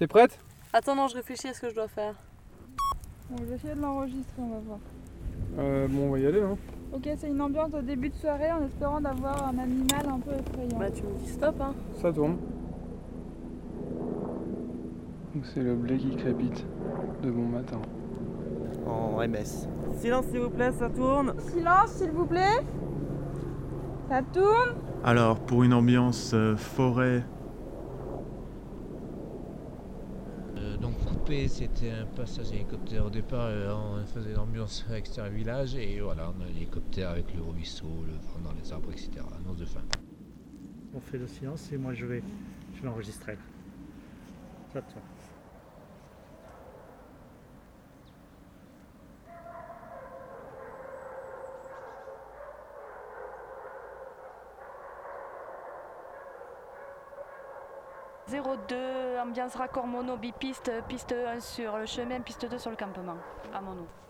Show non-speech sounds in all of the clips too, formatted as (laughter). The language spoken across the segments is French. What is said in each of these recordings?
T'es prête? Attends, non, je réfléchis à ce que je dois faire. Bon, je vais essayer de l'enregistrer, on va voir. euh, Bon, on va y aller. Hein. Ok, c'est une ambiance de début de soirée en espérant d'avoir un animal un peu effrayant. Bah, tu me dis stop, hein. Ça tourne. Donc c'est le blé qui crépite de bon matin. en MS. Silence s'il vous plaît, ça tourne. Silence, s'il vous plaît. Ça tourne. Alors, pour une ambiance euh, forêt, Euh, donc c'était un passage hélicoptère au départ, euh, on faisait l'ambiance extérieur village et voilà, on a l'hélicoptère avec le ruisseau, le vent dans les arbres, etc. Annonce de fin. On fait le silence et moi je vais, je l'enregistrer. Ça tourne. « 02, ambiance raccord mono bipiste, piste 1 sur le chemin, piste 2 sur le campement, à mono. «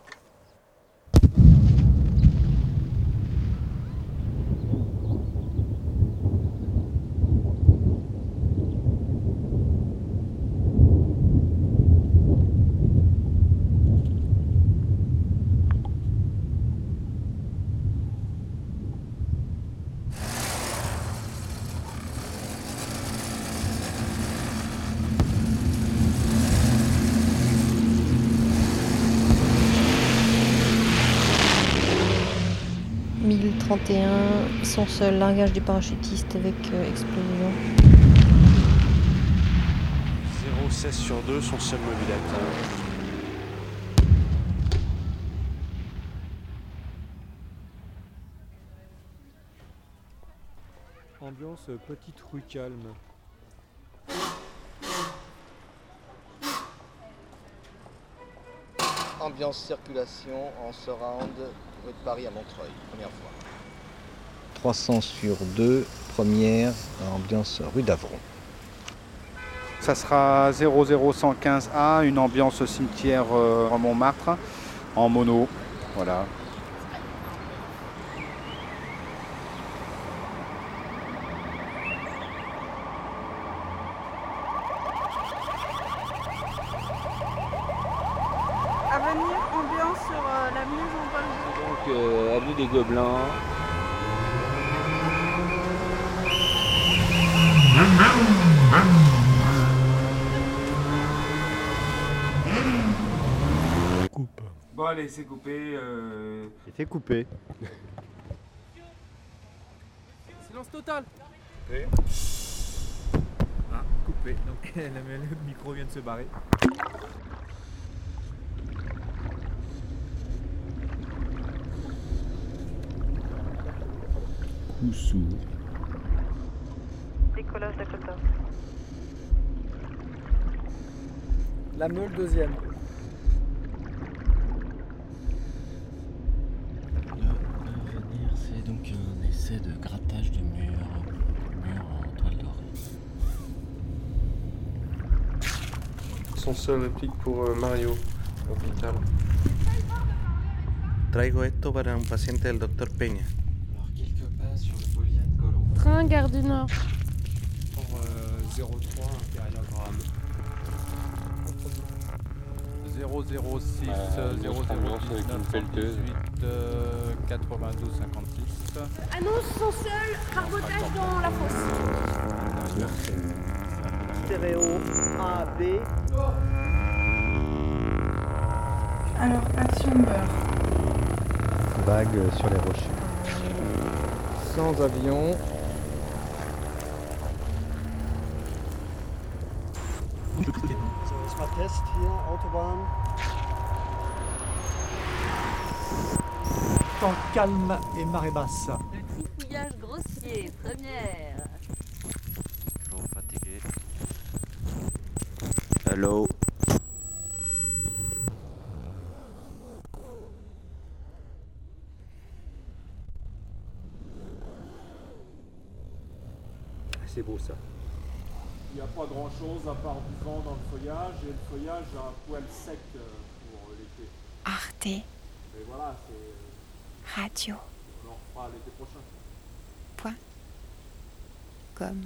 1031, son seul largage du parachutiste avec euh, explosion. 016 sur 2, son seul mobilateur. Ambiance petite rue calme. Ambiance circulation en surround rue de Paris à Montreuil, première fois. 300 sur 2, première ambiance rue d'Avron. Ça sera 00115A, une ambiance cimetière euh, à Montmartre, en mono. Voilà. À venir, ambiance sur euh, l'avenue Jean-Paul. Donc euh, avenue des Gobelins. Coupe. Bon allez, c'est coupé. euh, C'était coupé. (laughs) Silence total Ah, coupé. Donc (laughs) le micro vient de se barrer. Coup sourd. Décollage Dakota. La meule deuxième. L'avenir, c'est donc un essai de grattage de mur, mur en toile dorée. Son seul réplique pour euh, Mario, hôpital. Traigo esto para un paciente del doctor Peña. Alors, quelques pas sur le Bolivian Colomb. Train, gare du Nord. Pour euh, 03, impériogramme. 006 Euh, 0019 euh, 92 56. Annonce son seul carbotage dans la fosse. Stéréo A, B. Alors, action beurre. Vague sur les rochers. Sans avion. Test hier, Autobahn. Temps calme et marée basse. Le trifouillage grossier, première. Trop fatigué. Hello. C'est beau ça. Il n'y a pas grand chose à part du vent dans le feuillage et le feuillage a un poil sec euh, pour l'été. Arte. Mais voilà, c'est, euh, Radio. on en refera l'été prochain. comme